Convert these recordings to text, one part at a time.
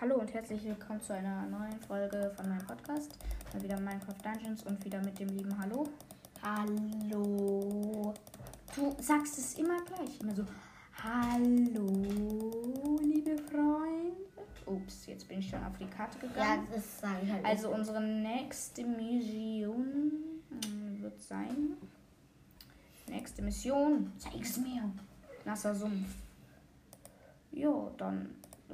Hallo und herzlich willkommen zu einer neuen Folge von meinem Podcast. Mal wieder Minecraft Dungeons und wieder mit dem lieben Hallo. Hallo. Du sagst es immer gleich, immer so Hallo, liebe Freunde. Ups, jetzt bin ich schon auf die Karte Ja, gegangen. das sage ich halt. Also unsere nächste Mission mm, wird sein. Nächste Mission. Zeig es mir. Nasser Sumpf. Ja, dann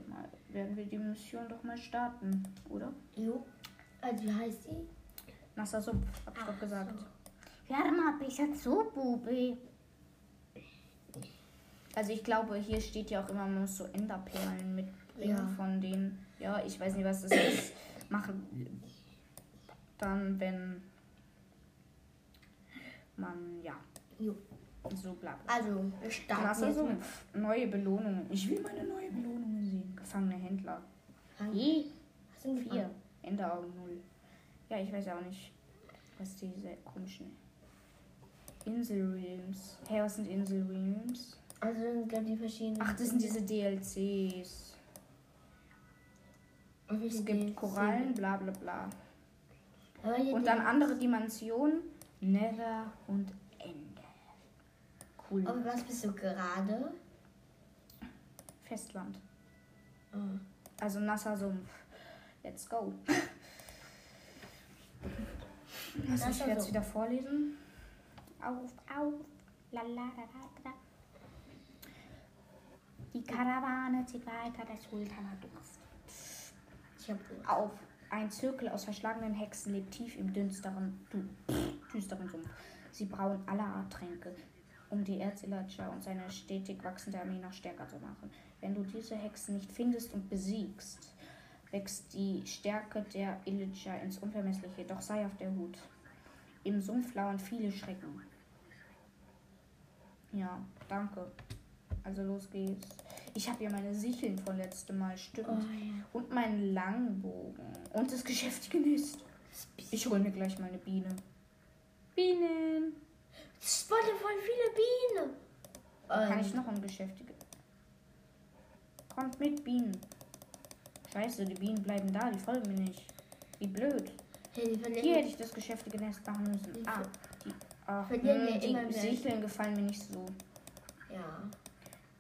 mal, werden wir die Mission doch mal starten, oder? Jo. Also, wie heißt die? Nasser Sumpf, hab ich doch gesagt. Warte mal, ich hab so Bubi. Also ich glaube, hier steht ja auch immer, man muss so Enderperlen mitbringen Ja. von denen. Ja, ich weiß nicht, was das ist. Machen dann, wenn man, ja, Jo. so bla bla. Also, wir starten Nasser Sumpf, neue Belohnungen. Ich will meine neue Belohnungen sehen. Gefangene Händler. mal. Je, Was sind vier. Enderaugen null. Ja, ich weiß auch nicht, was diese komischen Inselrealms. Hey, was sind Inselrealms? Also, sind gerade die verschiedenen. Ach, das sind diese DLCs. Es gibt DLCs? Korallen, bla bla bla. Aber Und dann andere Dimensionen, Nether und Ende. Cool. Und was bist du gerade? Festland. Oh. Also nasser Sumpf. Let's go. Ich Nasser werde es Sumpf. wieder vorlesen. Auf, auf. La, la, la, la, la. Die Karawane zieht weiter, der Sultan hat Durst. Ich hab Auf. Ein Zirkel aus verschlagenen Hexen lebt tief im düsteren, du, düsteren Sumpf. Sie brauen aller Art Tränke, um die Erzillager und seine stetig wachsende Armee noch stärker zu machen. Wenn du diese Hexen nicht findest und besiegst, wächst die Stärke der Illager ins Unvermessliche. Doch sei auf der Hut. Im Sumpf lauern viele Schrecken. Ja, danke. Also los geht's. Ich habe ja meine Sicheln von letztem Mal, stimmt. Oh, ja. Und meinen Langbogen. Und das geschäftige Nest. Ich hole mir gleich meine Biene. Bienen. Es waren ja voll viele Bienen. Kann Ähm, ich noch ein geschäftige? Kommt mit, Bienen. Scheiße, die Bienen bleiben da, die folgen mir nicht. Wie blöd. Hey, Hier hätte ich das geschäftige Nest machen müssen. Die Ah, die, ach, verlieren hm, immer die mehr. Sicheln gefallen mir nicht so. Ja.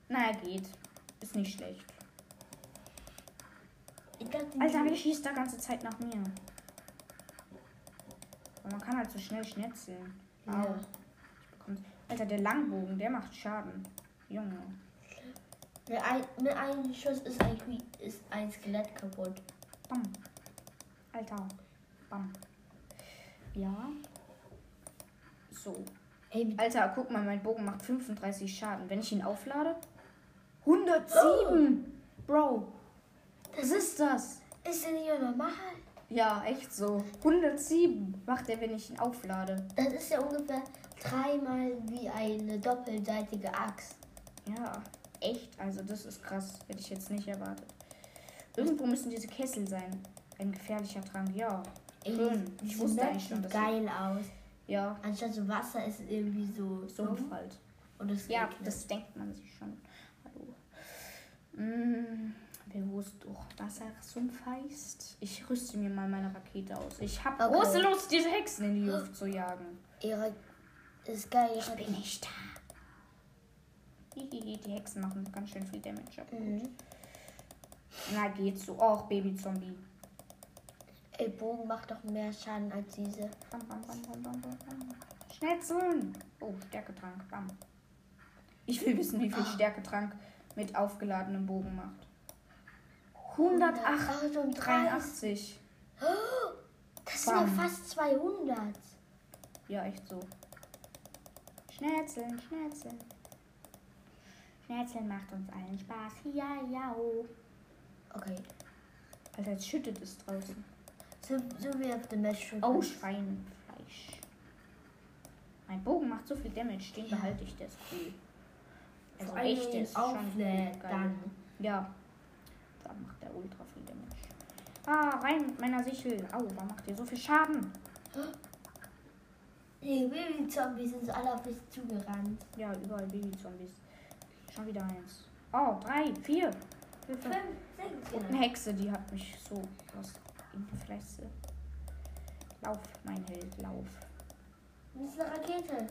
Naja, geht. Ist nicht schlecht. Ich dachte, Alter, wer schießt da ganze Zeit nach mir? Aber man kann halt so schnell schnetzeln. Ja. Au. Alter, der Langbogen, der macht Schaden. Junge. Mit, ein, mit einem Schuss ist ein, ist ein Skelett kaputt. Bam. Alter. Bam. Ja. So. Ey, Alter, guck mal, mein Bogen macht 35 Schaden. Wenn ich ihn auflade? 107! Bro. Was ist das? ist der nicht normal? Ja, echt so. 107 macht er, wenn ich ihn auflade. Das ist ja ungefähr dreimal wie eine doppelseitige Axt. Ja, echt. Also das ist krass. Hätte ich jetzt nicht erwartet. Irgendwo müssen diese Kessel sein. Ein gefährlicher Trank, ja. Schön. Ich diese wusste eigentlich schon, sieht dass geil aus. Ja, Anstatt so Wasser ist es irgendwie so Sumpf halt. Und es Ja, regnet. das denkt man sich schon. Hallo. Mm, wer wusste doch, dass er Sumpf heißt? Ich rüste mir mal meine Rakete aus. Ich habe Okay. große Lust, diese Hexen in die Luft zu jagen. Ihre ist geil. Ich bin nicht da. Die Hexen machen ganz schön viel Damage. Mhm. Na, geht so. Och, Baby-Zombie. Ey, Bogen macht doch mehr Schaden als diese. Bam, bam, bam. Schnetzeln! Oh, Stärketrank. Bam. Ich will wissen, wie viel Stärketrank mit aufgeladenem Bogen macht. 183. Das sind ja fast 200. Ja, echt so. Schnetzeln, schnetzeln. Schnetzeln macht uns allen Spaß. Ja, ja. oh. Okay. Alter, jetzt schüttet es draußen. So, so wie auf dem schon. Oh, Schweinefleisch. Mein Bogen macht so viel Damage, den Ja. behalte ich, ist cool. Also Vor echt, ist schon geil. dann. Ja. Da macht der ultra viel Damage. Ah, rein mit meiner Sichel. Au, warum macht ihr so viel Schaden? Die Baby-Zombies sind so alle auf mich zugerannt. Ja, überall Baby-Zombies. Schon wieder eins. Oh, drei, vier. Fünf, sechs, Und eine. Hexe, die hat mich so was in die Fresse. Lauf, mein Held, lauf. Das ist eine Rakete.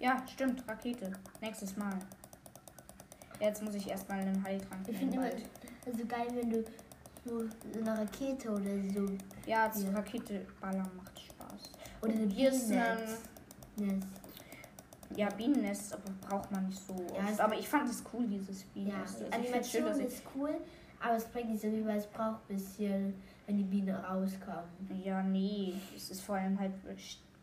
Ja, stimmt, Rakete. Nächstes Mal. Jetzt muss ich erstmal einen Heiltrank Ich finde immer bald. also geil, wenn du so eine Rakete oder so. Ja, Ja. Rakete ballern macht. Oder eine Hier ist ein, Bienennetz. ja, Bienennest, aber braucht man nicht so Ja, oft. Aber ich fand es cool, dieses Ja, Bienennest. die Also schön, Animation ich ist cool, aber es bringt nicht so viel, weil es braucht ein bisschen, wenn die Biene rauskommt. Ja, nee, es ist vor allem halt,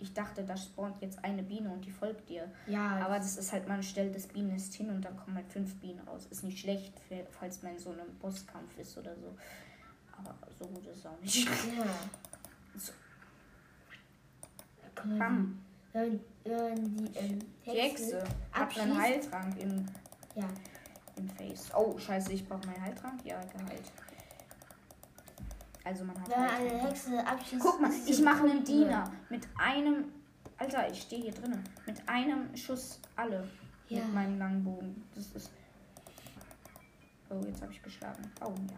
ich dachte, da spawnt jetzt eine Biene und die folgt dir. Ja, Aber das ist halt, man stellt das Bienennest hin und dann kommen halt fünf Bienen raus. Ist nicht schlecht, falls man in so einem Bosskampf ist oder so. Aber so gut ist es auch nicht. ja. So. Bam. Wenn, wenn die ähm, Hexe hat einen Heiltrank im, Ja, im Face. Oh, scheiße, ich brauche meinen Heiltrank. Ja, geheilt. Also man hat wenn man eine. Hexe abschießt. Guck mal, ich mache einen. Diener mit einem. Alter, ich stehe hier drinnen. Mit einem Schuss alle. Ja. Mit meinem langen Bogen. Das ist. Oh, jetzt habe ich geschlagen. Oh, ja.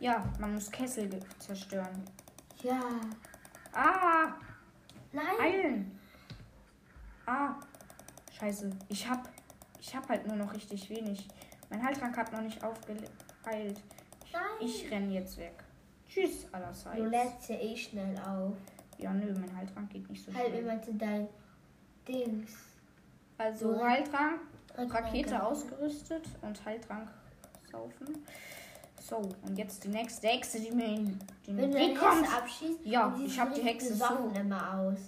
Ja, man muss Kessel zerstören. Ja. Ah! Nein. Heilen! Ah! Scheiße. Ich hab. Ich hab halt nur noch richtig wenig. Mein Heiltrank hat noch nicht aufgeheilt. Nein. Ich renn jetzt weg. Tschüss, allerseits. Du lädst ja eh schnell auf. Ja, nö, mein Heiltrank geht nicht so Halt schnell. immer zu dein Dings. Also Heiltrank, Rakete ausgerüstet und Heiltrank saufen. So, und jetzt die nächste Hexe, die mir in den Wenn du Weg eine kommt. Hexe abschießt, Ja, ich sie hab die Hexe so. immer aus.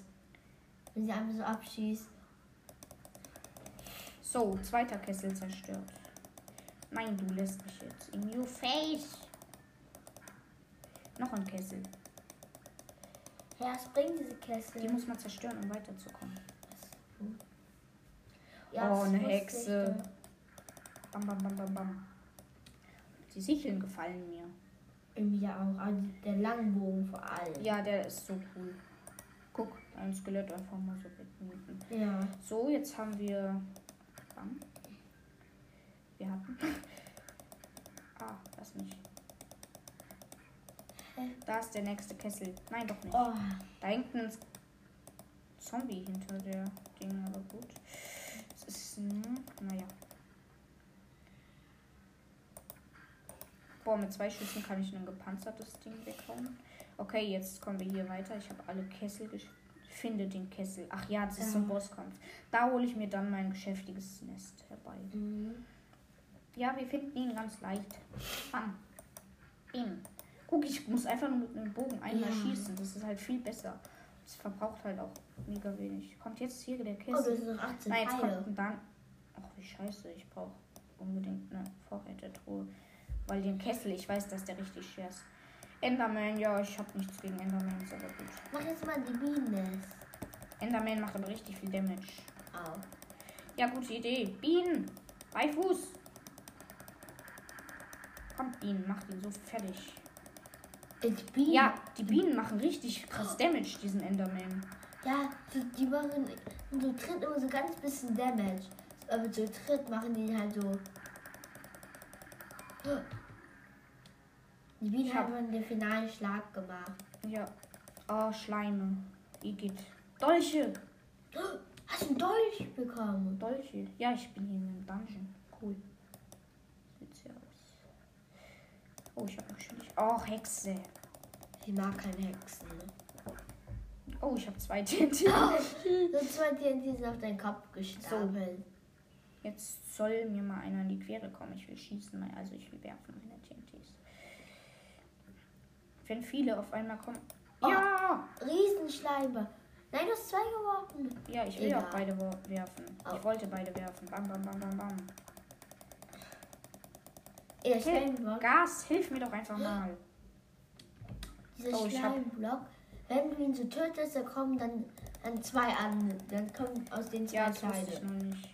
Wenn sie einfach so abschießt. So, zweiter Kessel zerstört. Nein, du lässt mich jetzt. In your face. Noch ein Kessel. Ja, es bringt diese Kessel. Die muss man zerstören, um weiterzukommen. Ja, Oh, eine Hexe. Bam, bam, bam, bam, bam. Die Sicheln gefallen mir. Irgendwie auch. Aber der Langbogen vor allem. Ja, der ist so cool. Guck, ein Skelett einfach mal so wegnieten. Ja. So, jetzt haben wir. Bam. Wir hatten. Ah, das nicht. Hä? Da ist der nächste Kessel. Nein, doch nicht. Oh, Da hängt ein Zombie hinter der Ding, aber gut. Es ist. Naja. Boah, mit zwei Schüssen kann ich ein gepanzertes Ding weghauen. Okay, jetzt kommen wir hier weiter. Ich habe alle Kessel gesch Finde den Kessel. Ach ja, das ist so ein. Bosskampf. Da hole ich mir dann mein geschäftiges Nest herbei. mhm. Ja, wir finden ihn ganz leicht. Bam. Bing. Guck, ich muss einfach nur mit einem Bogen einmal Ja. schießen. Das ist halt viel besser. Das verbraucht halt auch mega wenig. Kommt jetzt hier der Oh, Kessel? hast noch 18 Nein, jetzt Pfeile. kommt ein dann. Ach, wie scheiße. Ich brauche unbedingt eine Vorrätetruhe. Weil den Kessel, ich weiß, dass der richtig schwer ist. Enderman, ja, ich habe nichts gegen Endermans, aber gut. Mach jetzt mal die Bienen. Enderman macht aber richtig viel Damage. Au. Ja, gute Idee. Bienen! Bei Fuß! Kommt, Bienen, macht ihn so fertig. Jetzt Bienen. Ja, die Bienen machen richtig krass Damage, diesen Enderman. Ja, die, die machen so Tritt immer so ganz bisschen Damage. Aber so Tritt machen die halt so. Die Bienen Ich hab- haben den finalen Schlag gemacht. Ja. Oh, Schleime. Igitt. Dolche! Hast du einen Dolch bekommen? Dolche. Ja, ich bin hier in einem Dungeon. Cool. Sieht sehr aus. Oh, ich habe Schwierig. Oh, Hexe. Ich mag keine Hexen. Ne? Oh, ich habe zwei TNT. So zwei TNT sind auf deinen Kopf gestapelt. Jetzt soll mir mal einer in die Quere kommen. Ich will schießen, also ich will werfen meine TNTs. Wenn viele auf einmal kommen. Oh. Ja! Riesenschleimer. Nein, du hast zwei geworfen. Ja, ich will Egal. auch beide werfen. Oh. Ich wollte beide werfen. Bam, bam, bam, bam, bam. Hey, Schleimblock. Gas, hilf mir doch einfach mal. Dieser Oh, Schleimblock. Wenn du ihn so tötest, dann kommen dann, dann zwei an. Dann kommen aus den zwei Ja, nicht.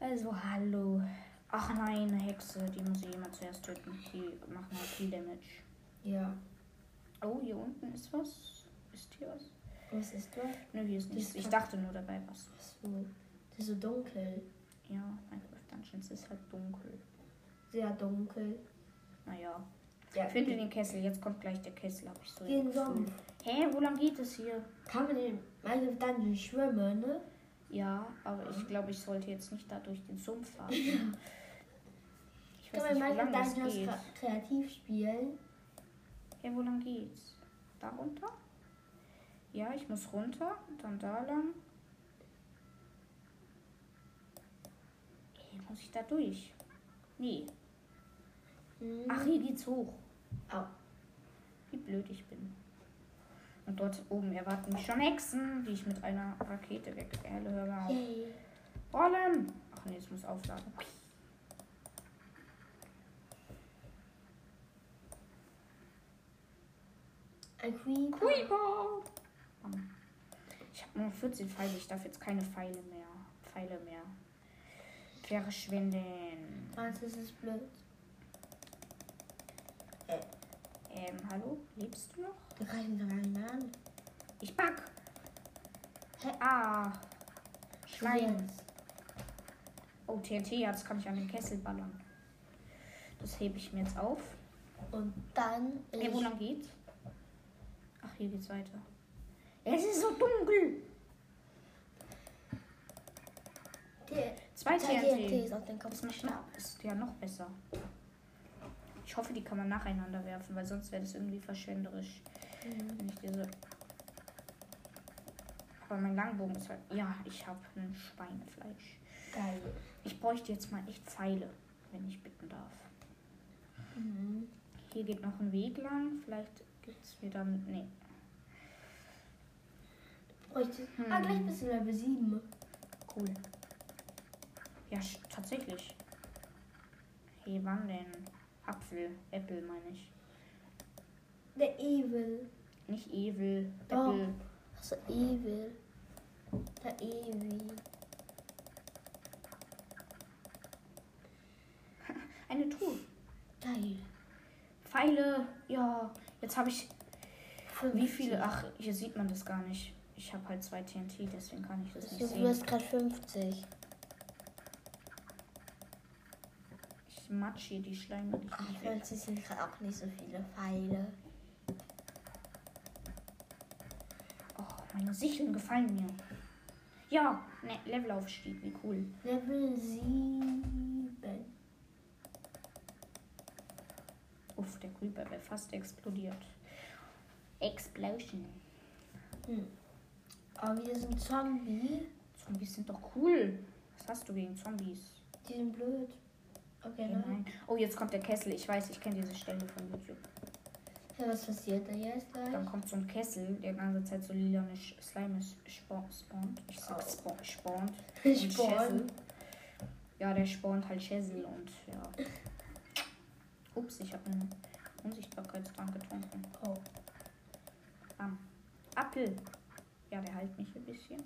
Also, hallo. Ach nein, eine Hexe. Die muss ich immer zuerst töten. Die machen halt viel Damage. Ja. Oh, hier unten ist was. Ist hier was? Was ist das? Nö, hier ist nichts. Ich dachte nur dabei was. So, das ist so dunkel. Ja, Minecraft Dungeons ist halt dunkel. Sehr dunkel. Naja. Ja, Finde den Kessel. Jetzt kommt gleich der Kessel, habe ich so Den. Sumpf. Hä, wo lang geht es hier? Kann man in meine Dungeon schwimmen, ne? Ja, aber ich glaube, ich sollte jetzt nicht da durch den Sumpf fahren. Ich Kann weiß nicht, wo meine lang das geht. kre- kreativ spielen? Ja, wo lang geht's? Da runter? Ja, ich muss runter, dann da lang. Ey, muss ich da durch? Nee. Hm. Ach, hier geht's hoch. Au. Wie blöd ich bin. Und dort oben erwarten mich schon Hexen, die ich mit einer Rakete wegwerde. Hör mal auf. Rollen! Ach nee, es muss aufladen. Ein Creeper. Creeper! Ich habe nur 14 Pfeile, ich darf jetzt keine Pfeile mehr. Pfeile mehr. Verschwinden. Was ist es blöd? Ähm, hallo? Lebst du noch? Wir greifen doch an. Ich back! Hä? Ah! Jetzt. Oh, TNT, jetzt kann ich an den Kessel ballern. Das hebe ich mir jetzt auf. Und dann Hey, wo lang geht's? Hier geht's weiter. Es ist so dunkel! der Zwei TNT ist auf den Kopf Das ist, noch, ist ja noch besser. Ich hoffe, die kann man nacheinander werfen, weil sonst wäre das irgendwie verschwenderisch, Mhm. wenn ich diese. Aber mein Langbogen ist halt. Ja, ich habe ein Schweinefleisch. Geil. Ich bräuchte jetzt mal echt Pfeile, wenn ich bitten darf. Mhm. Hier geht noch ein Weg lang. Vielleicht gibt es wieder. Nee. Bräuchte. Hm. Ah, gleich bist du Level 7. Cool. Ja, tatsächlich. Hey, wann denn? Apfel, Apple meine ich. Der Evil. Nicht Evil, Doch. Apple. Achso, Evil. Der Evi. Eine Truhe. Geil. Pfeile, ja. Jetzt habe ich. Wie 50. viele? Ach, hier sieht man das gar nicht. Ich habe halt zwei TNT, deswegen kann ich das nicht Du sehen. wirst gerade 50. Ich matsch hier die Schleime nicht Ach, mehr weg. 50 sind gerade auch nicht so viele Pfeile. Oh, meine Sicheln gefallen mir. Ja, ne, Levelaufstieg, wie cool. Level 7. Uff, der Creeper wäre fast explodiert. Explosion. Hm. Aber wir sind Zombie. Zombies sind doch cool. Was hast du gegen Zombies? Die sind blöd. Okay, Okay, nein. Oh, jetzt kommt der Kessel. Ich weiß, ich kenne diese Stelle von YouTube. Ja, was passiert da jetzt gleich? Dann kommt so ein Kessel, der ganze Zeit so Sch- Slime spa- spawnt. Ich sag Oh. spa spawnt. Und Spawn. Schäsel. Ja, der spawnt halt Schäsel und ja. Ups, ich habe einen Unsichtbarkeitstrank getrunken. Oh. Bam. Apfel. Ja, der heilt mich ein bisschen.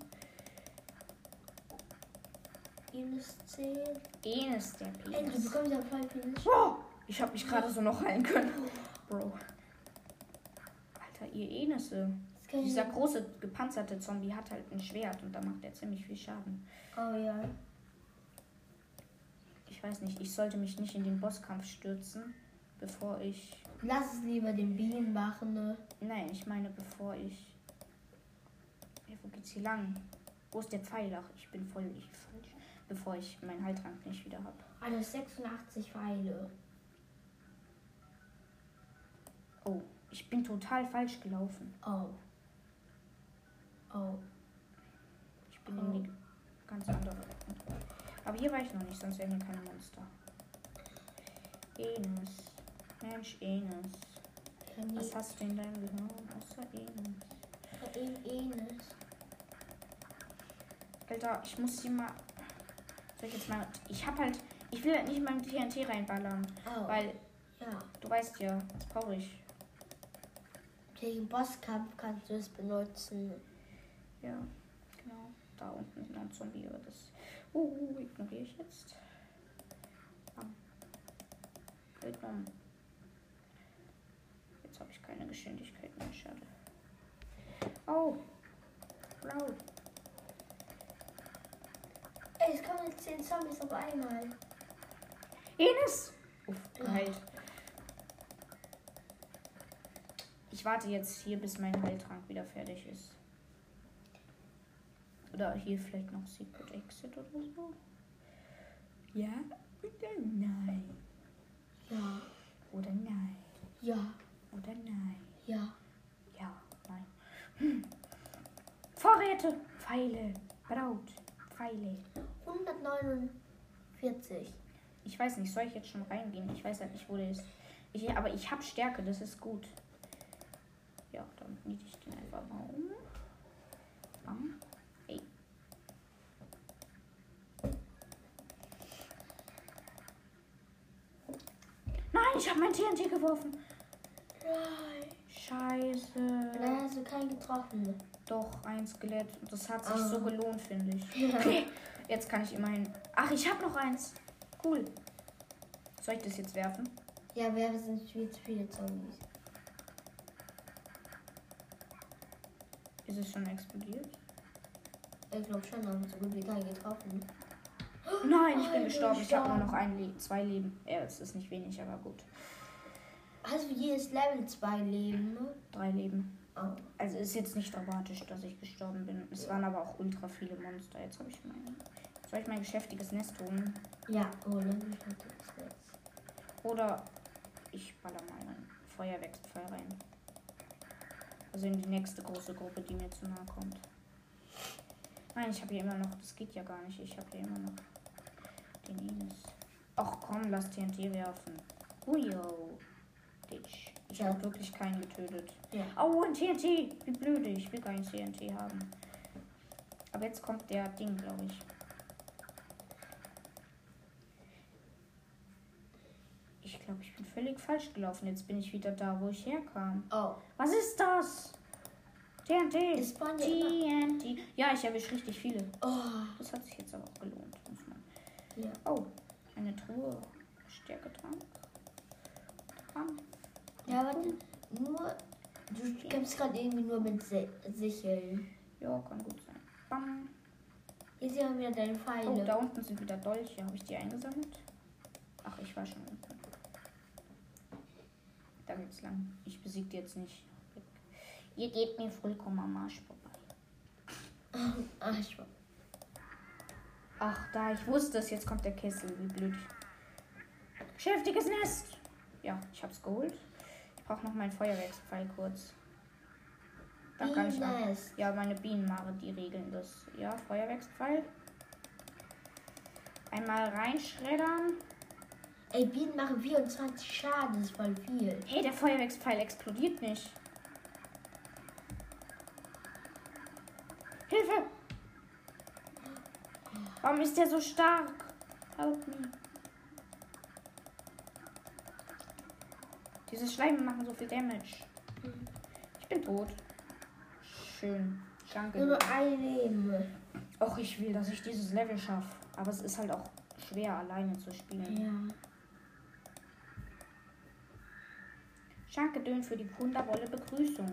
Minus 10. Enes der Ey, du Penis. bekommst ja voll Oh, ich habe mich gerade so noch heilen können. Bro. Alter, ihr Enisse. Dieser große gepanzerte Zombie hat halt ein Schwert und da macht er ziemlich viel Schaden. Oh ja. Ich weiß nicht, ich sollte mich nicht in den Bosskampf stürzen, bevor ich. Lass es lieber den Bienen machen, ne? Nein, ich meine, bevor ich. Ja, wo geht's hier lang? Wo ist der Pfeil? Ach, ich bin voll ich falsch. Bevor ich meinen Heiltrank nicht wieder habe. Also 86 Pfeile. Oh, ich bin total falsch gelaufen. Oh. Oh. Ich bin in die ganz andere Richtung. Aber hier war ich noch nicht, sonst wären hier keine Monster. Enes. Mensch, Enes. Was hast du in deinem Gehirn außer Enes? In Enes. Alter, ich muss hier mal. Soll ich jetzt mal. Ich hab halt. Ich will halt nicht mal mit TNT reinballern. Oh. Weil, ja. du weißt ja, das brauche ich. Gegen Bosskampf kannst du es benutzen. Ja, genau. Da unten ist noch ein Zombie, aber das. Uh, ignoriere ich jetzt. Bam. Willkommen. Jetzt habe ich keine Geschwindigkeit mehr, schade. Oh! Blau. Ey, es kommen jetzt 10 Zombies auf einmal. Enes! Uff, geheilt. Ich warte jetzt hier, bis mein Heiltrank wieder fertig ist. Oder hier vielleicht noch Secret Exit oder so. Ja oder nein? Ja, Oder nein? ja, Oder nein? ja. Ja, nein. Hm. Vorräte, Pfeile, Braut, Pfeile. 149. Ich weiß nicht, soll ich jetzt schon reingehen? Ich weiß halt nicht, wo der ist. Ich, aber ich habe Stärke, das ist gut. Ja, dann niete ich den einfach mal um. Bam. Ey. Nein, ich habe mein TNT geworfen. Nein. Scheiße. Da hast du keinen getroffen. Doch, ein Skelett. Das hat sich Ah. so gelohnt, finde ich. Ja. Okay, jetzt kann ich immerhin. Ach, ich habe noch eins. Cool. Soll ich das jetzt werfen? Ja, wir sind viel zu viele Zombies. Ist es schon explodiert? Ich glaube schon, aber so gut wie keinen getroffen. Nein, ich bin Alter, gestorben. Ich habe nur noch ein Le zwei Leben. Ja, es ist nicht wenig, aber gut. Hast du jedes Level 2 Leben? ne? Drei Leben. Also ist jetzt nicht dramatisch, dass ich gestorben bin. Es waren aber auch ultra viele Monster. Jetzt habe ich mein. Soll ich mein geschäftiges Nest holen? Ja, jetzt. Oder ich baller mal ein Feuerwerkspfeil rein. Also in die nächste große Gruppe, die mir zu nahe kommt. Nein, ich habe hier immer noch. Das geht ja gar nicht. Ich habe hier immer noch den Ines. Ach komm, lass TNT werfen. Huyo. Ditch. Ich habe wirklich keinen getötet. Ja. Oh, ein TNT. Wie blöde. Ich will kein TNT haben. Aber jetzt kommt der Ding, glaube ich. Ich glaube, ich bin völlig falsch gelaufen. Jetzt bin ich wieder da, wo ich herkam. Oh, Was ist das? TNT. TNT. Ja, ich erwische richtig viele. Oh, Das hat sich jetzt aber auch gelohnt. Ja. Oh, eine Truhe. Stärketrank. Trank. Ja, warte. Nur. Du kämpfst gerade irgendwie nur mit Se Sicheln. Ja, kann gut sein. Bam. Hier sehen wir wieder deine Oh, Pfeile. da unten sind wieder Dolche. Habe ich die eingesammelt? Ach, ich war schon unten. Da geht's lang. Ich besiege die jetzt nicht. Ihr geht mir vollkommen am Arsch vorbei. War. Ach, da, ich wusste es. Jetzt kommt der Kessel. Wie blöd. Geschäftiges Nest. Ja, ich hab's geholt. Brauche noch meinen Feuerwerkspfeil kurz. Da kann ich auch. Ja, meine Bienenmare, die regeln das. Ja, Feuerwerkspfeil. Einmal reinschreddern. Ey, Bienen machen 24 Schaden, das ist voll viel. Hey, der Feuerwerkspfeil explodiert nicht. Hilfe! Warum ist der so stark? Help me. Diese Schleime machen so viel Damage. Ich bin tot. Schön. Nur Danke. noch ein Leben. Och, ich will, dass ich dieses Level schaffe. Aber es ist halt auch schwer, alleine zu spielen. Ja. Danke dön für die wundervolle Begrüßung.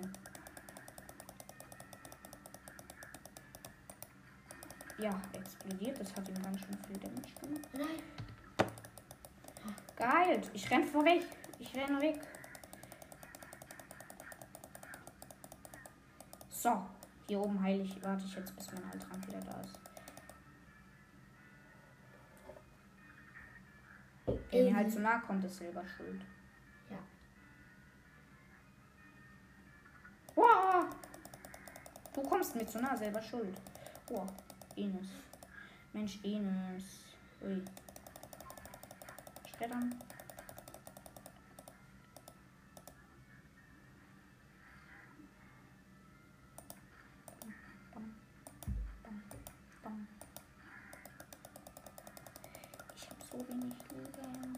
Ja, explodiert. Das hat ihm ganz schön viel Damage gemacht. Nein. Geheilt. Ich renn vorweg. Ich renne weg. So. Hier oben heile ich. Warte ich jetzt, bis mein Heiltrank wieder da ist. Wer mir halt zu nahe kommt, ist selber schuld. Ja. Wow. Du kommst mir zu nah, selber schuld. Oh, Enes. Mensch, Enes. Ui. Schreddern. Bam, bam, bam. Ich habe so wenig Leben.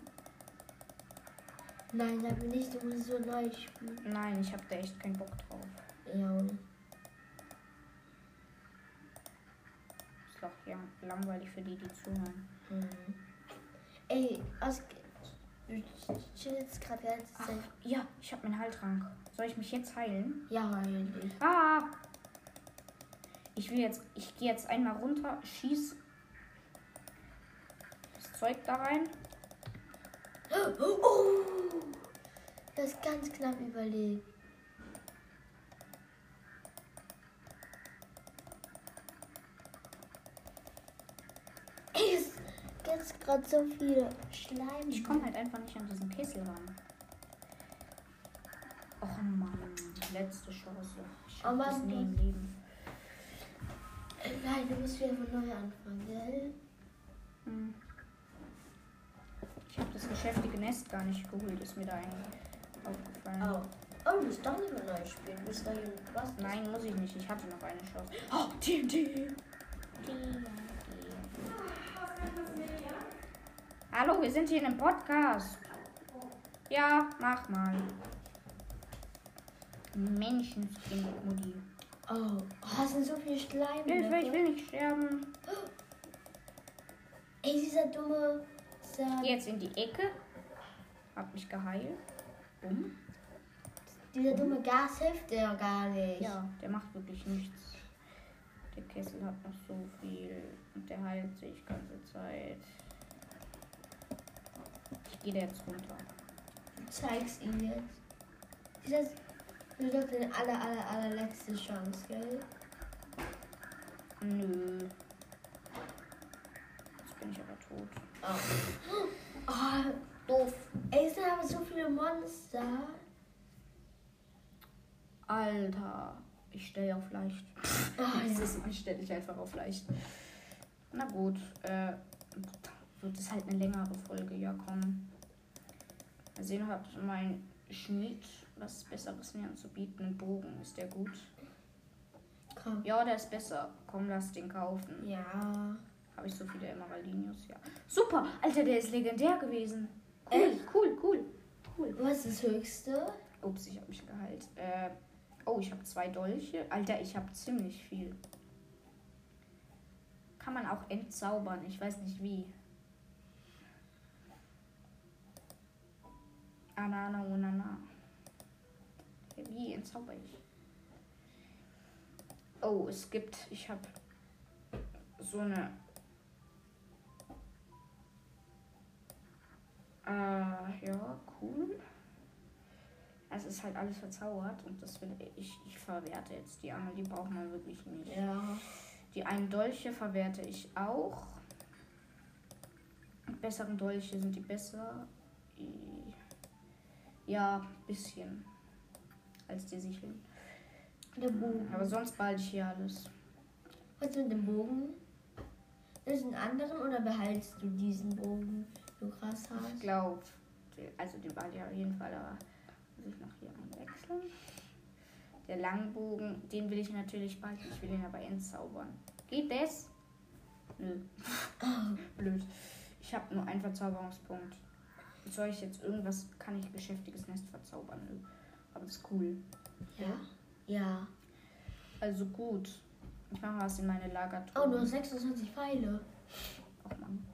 Du musst so neu spielen. Nein, ich habe da echt keinen Bock drauf. Ja, Ist doch ja langweilig für die, die zuhören. Mhm. Ey, aus. Du chillst gerade ganze Ach, Zeit. ja, ich habe meinen Heiltrank. Soll ich mich jetzt heilen? Ja, eigentlich. Ah! Ich will jetzt, ich gehe jetzt einmal runter, schieß Zeug da rein. Oh! Das ganz knapp es gibt gerade so viel Schleim. Ich komme halt einfach nicht an diesen Kessel ran. Och Mann, letzte Chance. Ich hab Oh das nie im Leben. Nein, du musst wieder von neu anfangen, gell? Hm. Ich habe das geschäftige Nest gar nicht geholt, ist mir da eigentlich aufgefallen. Oh. Oh, du musst doch nicht mehr neu spielen. Du musst da hier was? Nein, muss ich nicht. Ich hatte noch eine Chance. Oh, TNT! Hallo, wir sind hier in einem Podcast. Ja, mach mal. Menschenskin, Mutti. Oh, hast du so viel Schleim? Hilfe, ich will nicht sterben. Ey, dieser dumme. Dieser, Jetzt in die Ecke. Hab mich geheilt. Um. dieser dumme Gas hilft dir gar nicht. Ja, der macht wirklich nichts. Der Kessel hat noch so viel und der heilt sich ganze Zeit. Ich gehe da jetzt runter. Du zeigst ihm jetzt. Ist das ist doch deine aller, aller, allerletzte Chance, gell? Nö. Jetzt bin ich aber tot. Oh. oh, doof. Ey, es sind aber so viele Monster. Alter, ich stelle auf leicht. Oh, Mal stelle ich einfach auf leicht. Na gut, äh, wird es halt eine längere Folge. Ja, komm. Mal sehen, hat mein Schmied was Besseres mir anzubieten. Ein Bogen, ist der gut? komm. Ja, der ist besser. Komm, lass den kaufen. Ja. Habe ich so viele Emeraldinius? Ja. Super! Alter, der ist legendär gewesen. Cool, Echt? cool, cool. Cool. Was ist das Höchste? Ups, ich habe mich geheilt. Äh, oh, ich habe zwei Dolche. Alter, ich habe ziemlich viel. Kann man auch entzaubern. Ich weiß nicht wie. Anana, unana. Wie entzauber ich? Oh, es gibt. Ich habe so eine. Äh, ja, cool. Es ist halt alles verzaubert und das will ich, ich verwerte jetzt die anderen, die braucht man wirklich nicht. Ja. Die einen Dolche verwerte ich auch. Die besseren Dolche sind die besser. Ja, bisschen. Als die Sicheln. Der Bogen. Aber sonst behalte ich hier alles. Was mit dem Bogen? Ist einen anderen oder behaltst du diesen Bogen, du krass Ich glaube, also den behalte ich auf jeden Fall, aber muss ich noch hier einwechseln. Der Langbogen, den will ich natürlich behalten. Ich will ihn aber entzaubern. Geht das? Nö. Blöd. Ich habe nur einen Verzauberungspunkt. Soll ich jetzt irgendwas, kann ich geschäftiges Nest verzaubern? Nö. Aber das ist cool. Ja. Ja. Also gut. Ich mache was in meine Oh, Lagertruhe. du hast 26 Pfeile. Ach Mann.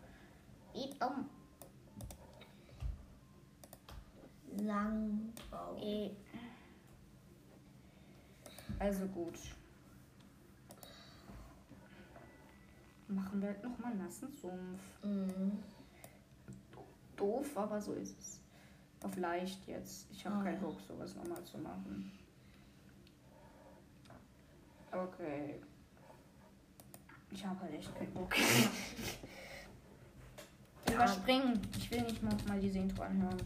Geht um. Langbau. Eh. Also gut. Machen wir halt nochmal nassen Sumpf. Mhm. Doof, aber so ist es. Auf leicht jetzt. Ich habe Ah, keinen ja. Bock, sowas nochmal zu machen. Okay. Ich habe halt echt keinen Bock. Überspringen. Ich will nicht nochmal diese Intro anhören.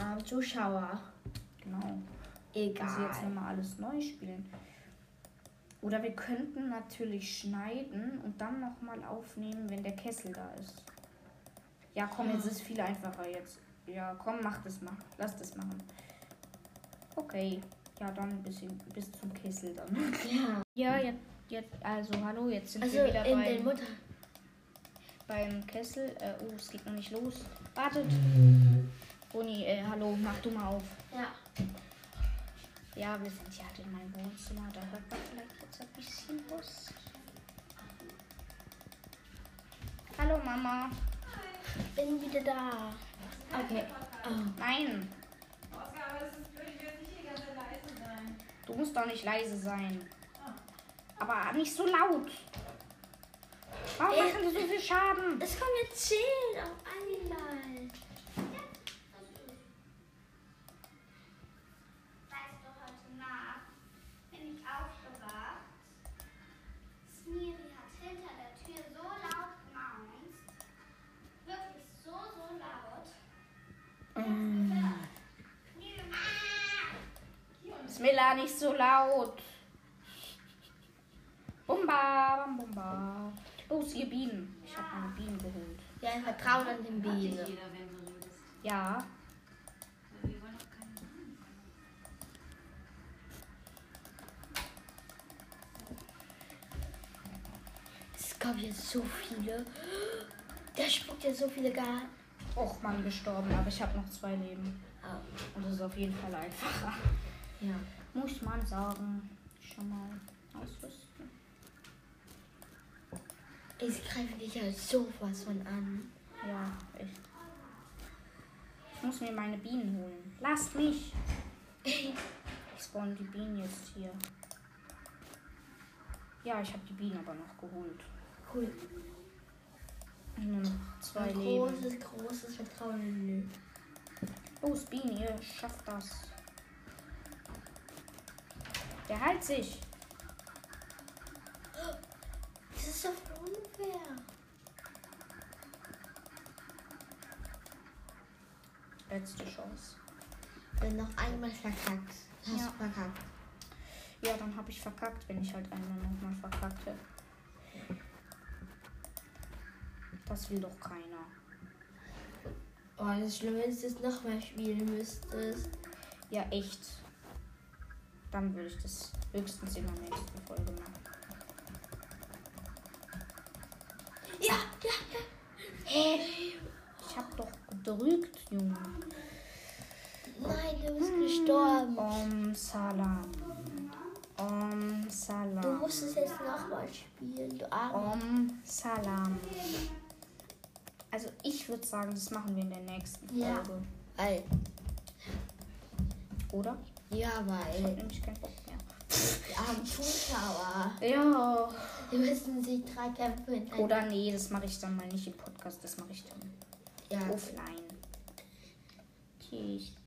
Ähm, Zuschauer. Genau. dass sie jetzt Egal. nochmal alles neu spielen. Oder wir könnten natürlich schneiden und dann nochmal aufnehmen, wenn der Kessel da ist. Ja, komm, jetzt ist viel einfacher jetzt. Ja, komm, mach das mal. Lass das machen. Okay. Ja, dann ein bisschen bis zum Kessel dann. Ja. Ja, jetzt, jetzt also hallo, jetzt sind Also wir wieder in den beim, Mutter. beim Kessel. Äh, oh, es geht noch nicht los. Wartet. Boni, äh, hallo, mach du mal auf. Ja. Ja, wir sind ja halt in meinem Wohnzimmer. Da hört man vielleicht jetzt ein bisschen was. Hallo Mama. Bin wieder da. Okay. Oh. Nein, ich du musst doch nicht leise sein. Aber nicht so laut. Warum Ey. machen die so viel Schaden? Es kommen jetzt 10 Smilla, nicht so laut. Bumba, bam, bumba. Oh, siehe Bienen. Ich habe meine Bienen geholt. Ja, ein Vertrauen an den Bienen. Ja, Wir wollen doch keine Namen. Es gab jetzt so viele. Der spuckt ja so viele gar. Och, Mann, gestorben. Aber ich habe noch zwei Leben. Oh, Und das ist auf jeden Fall einfacher. Muss man sagen. Schon mal ausrüsten. Ich greife dich ja sowas von an. Ja, echt. Ich muss mir meine Bienen holen. Lasst mich. Ich spawn die Bienen jetzt hier. Ja, ich habe die Bienen aber noch geholt. Cool. Nur noch zwei Ein Leben. großes, großes Vertrauen in. Los, Bienen, ihr schafft das. Der heilt sich. Das ist doch unfair. Letzte Chance. Wenn noch einmal verkackt. Hast Ja. du verkackt. Ja, dann habe ich verkackt, wenn ich halt einmal nochmal verkackte. Das will doch keiner. Oh, das Schlimme ist, dass du noch mehr spielen müsstest. Ja, echt. Dann würde ich das höchstens in der nächsten Folge machen. Ja, ja, ja. Hä? Ich hab doch gedrückt, Junge. Nein, du bist gestorben. Om Salam. Om Du Salam. musst es jetzt nochmal spielen, du Arme. Om Salam. Also ich würde sagen, das machen wir in der nächsten Ja. Folge. Weil, Oder? Ja, Ich habe weil nämlich keinen Bock mehr. armen Zuschauer, Ja. die müssen sich drei Kämpfe hintereinander. Oder nee, das mache ich dann mal nicht im Podcast, das mache ich dann Ja, offline. Tschüss.